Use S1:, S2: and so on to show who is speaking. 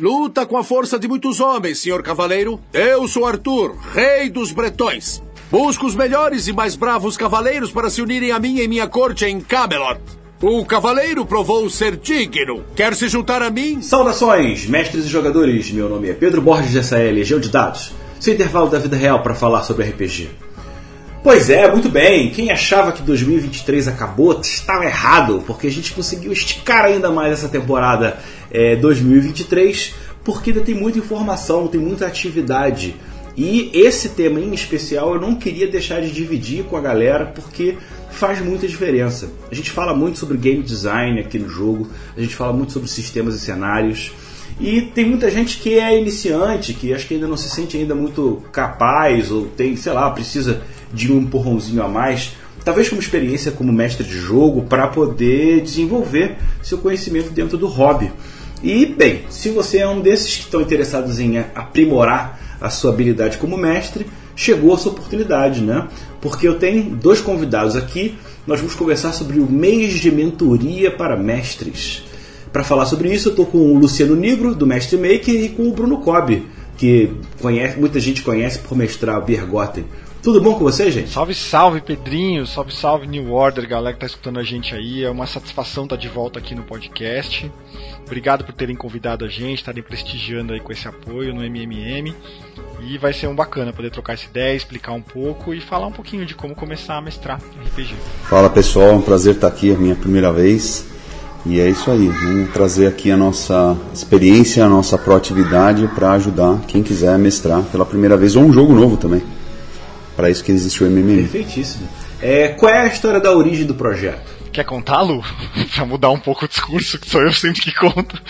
S1: Luta com a força de muitos homens, senhor cavaleiro. Eu sou Arthur, rei dos bretões. Busco os melhores e mais bravos cavaleiros para se unirem a mim em minha corte em Camelot. O cavaleiro provou ser digno. Quer se juntar a mim?
S2: Saudações, mestres e jogadores. Meu nome é Pedro Borges dessa é Legião de Dados. Seu intervalo da vida real para falar sobre RPG. Pois é, muito bem. Quem achava que 2023 acabou estava errado, porque a gente conseguiu esticar ainda mais essa temporada é, 2023, porque ainda tem muita informação, tem muita atividade. E esse tema em especial eu não queria deixar de dividir com a galera, porque faz muita diferença. A gente fala muito sobre game design aqui no jogo, a gente fala muito sobre sistemas e cenários. E tem muita gente que é iniciante, que acho que ainda não se sente ainda muito capaz, ou tem, sei lá, precisa de um empurrãozinho a mais, talvez como experiência como mestre de jogo, para poder desenvolver seu conhecimento dentro do hobby. E, bem, se você é um desses que estão interessados em aprimorar a sua habilidade como mestre, chegou a sua oportunidade, né? Porque eu tenho dois convidados aqui, nós vamos conversar sobre o mês de mentoria para mestres. Para falar sobre isso, eu estou com o Luciano Negro, do Mestre Maker, e com o Bruno Cobb, que conhece, muita gente conhece por mestrar Bergotten. Tudo bom com você, gente?
S3: Salve, salve, Pedrinho. Salve, salve, New Order, galera que tá escutando a gente aí. É uma satisfação estar de volta aqui no podcast. Obrigado por terem convidado a gente, estarem prestigiando aí com esse apoio no MMM. E vai ser um bacana poder trocar essa ideia, explicar um pouco e falar um pouquinho de como começar a mestrar RPG.
S4: Fala pessoal, é um prazer estar aqui, é a minha primeira vez. E é isso aí, vamos trazer aqui a nossa experiência, a nossa proatividade para ajudar quem quiser mestrar pela primeira vez ou um jogo novo também. Para isso que existe o MMM.
S2: Perfeitíssimo. É, qual é a história da origem do projeto?
S3: Quer contar, Lu? pra mudar um pouco o discurso, que sou eu sempre que conto.